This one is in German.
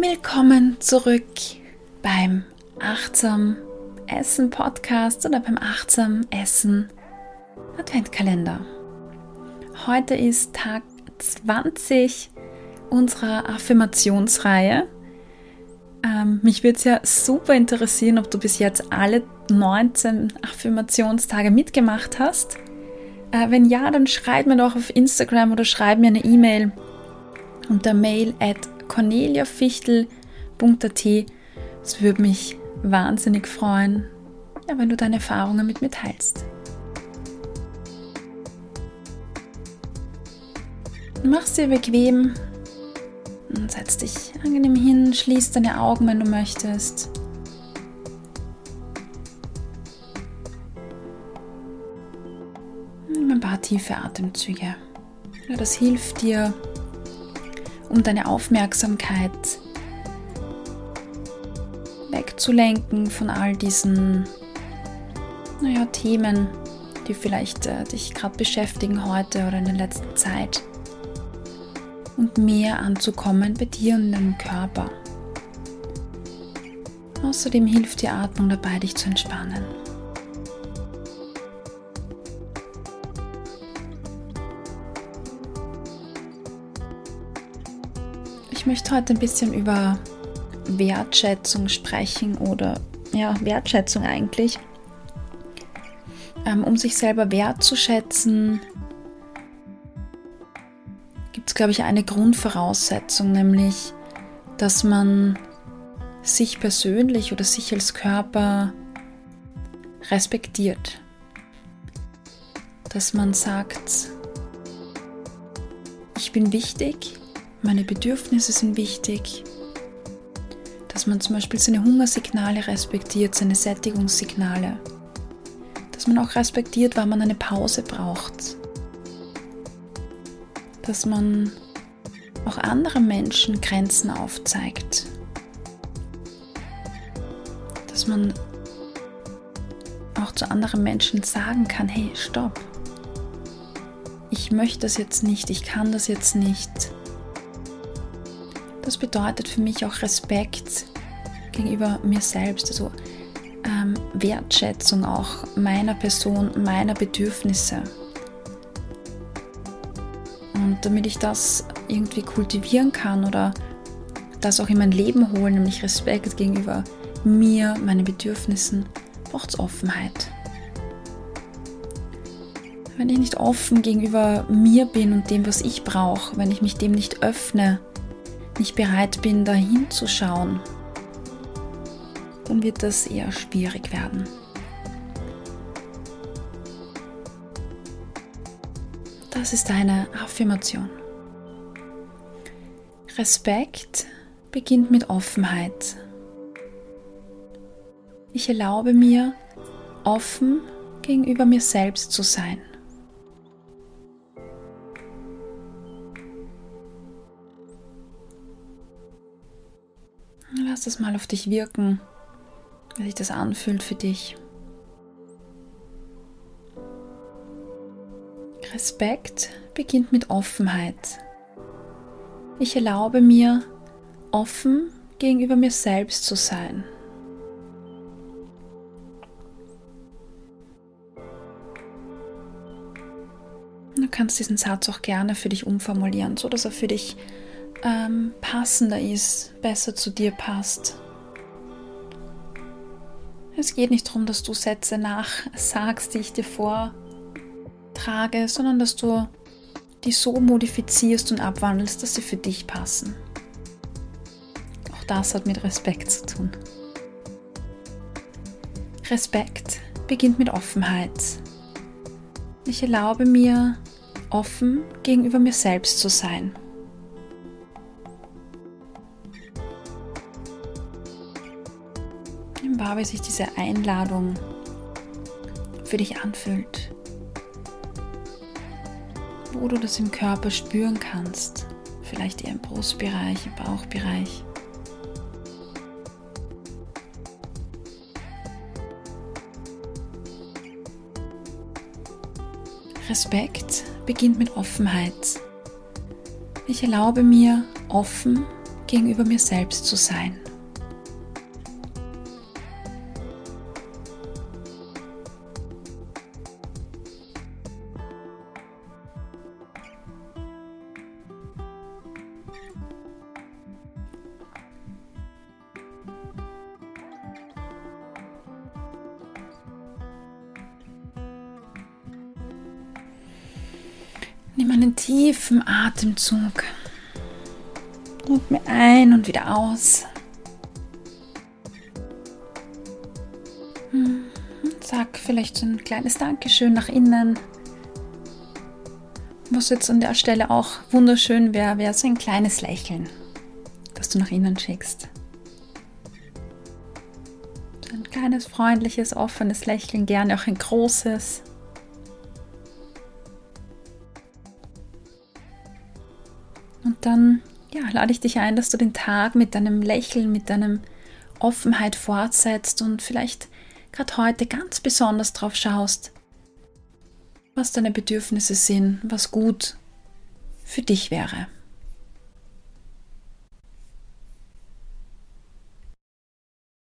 Willkommen zurück beim Achtsam Essen Podcast oder beim Achtsam Essen Adventkalender. Heute ist Tag 20 unserer Affirmationsreihe. Ähm, mich würde es ja super interessieren, ob du bis jetzt alle 19 Affirmationstage mitgemacht hast. Äh, wenn ja, dann schreib mir doch auf Instagram oder schreib mir eine E-Mail unter mail at corneliafichtel.at. Es würde mich wahnsinnig freuen, ja, wenn du deine Erfahrungen mit mir teilst. Mach es dir bequem und setz dich angenehm hin, schließ deine Augen, wenn du möchtest. Nimm ein paar tiefe Atemzüge. Ja, das hilft dir, um deine Aufmerksamkeit wegzulenken von all diesen naja, Themen, die vielleicht äh, dich gerade beschäftigen heute oder in der letzten Zeit. Und mehr anzukommen bei dir und deinem Körper. Außerdem hilft die Atmung dabei, dich zu entspannen. Möchte heute ein bisschen über Wertschätzung sprechen oder ja, Wertschätzung eigentlich. Ähm, um sich selber wertzuschätzen, gibt es, glaube ich, eine Grundvoraussetzung, nämlich, dass man sich persönlich oder sich als Körper respektiert. Dass man sagt, ich bin wichtig, meine Bedürfnisse sind wichtig, dass man zum Beispiel seine Hungersignale respektiert, seine Sättigungssignale, dass man auch respektiert, wann man eine Pause braucht, dass man auch anderen Menschen Grenzen aufzeigt, dass man auch zu anderen Menschen sagen kann, hey, stopp, ich möchte das jetzt nicht, ich kann das jetzt nicht das bedeutet für mich auch Respekt gegenüber mir selbst, also ähm, Wertschätzung auch meiner Person, meiner Bedürfnisse. Und damit ich das irgendwie kultivieren kann oder das auch in mein Leben holen, nämlich Respekt gegenüber mir, meinen Bedürfnissen, braucht es Offenheit. Wenn ich nicht offen gegenüber mir bin und dem, was ich brauche, wenn ich mich dem nicht öffne, nicht bereit bin, da hinzuschauen, dann wird das eher schwierig werden. Das ist eine Affirmation. Respekt beginnt mit Offenheit. Ich erlaube mir, offen gegenüber mir selbst zu sein. Lass das mal auf dich wirken, wie sich das anfühlt für dich. Respekt beginnt mit Offenheit. Ich erlaube mir, offen gegenüber mir selbst zu sein. Du kannst diesen Satz auch gerne für dich umformulieren, so dass er für dich ähm, passender ist, besser zu dir passt. Es geht nicht darum, dass du Sätze nachsagst, die ich dir vortrage, sondern dass du die so modifizierst und abwandelst, dass sie für dich passen. Auch das hat mit Respekt zu tun. Respekt beginnt mit Offenheit. Ich erlaube mir, offen gegenüber mir selbst zu sein. Wahr, wie sich diese Einladung für dich anfühlt. Wo du das im Körper spüren kannst. Vielleicht eher im Brustbereich, im Bauchbereich. Respekt beginnt mit Offenheit. Ich erlaube mir, offen gegenüber mir selbst zu sein. Nimm einen tiefen Atemzug. Atme ein und wieder aus. Hm, sag vielleicht ein kleines Dankeschön nach innen. Was jetzt an der Stelle auch wunderschön wäre, wäre so ein kleines Lächeln, das du nach innen schickst. Ein kleines, freundliches, offenes Lächeln, gerne auch ein großes. Und dann ja, lade ich dich ein, dass du den Tag mit deinem Lächeln, mit deinem Offenheit fortsetzt und vielleicht gerade heute ganz besonders drauf schaust, was deine Bedürfnisse sind, was gut für dich wäre.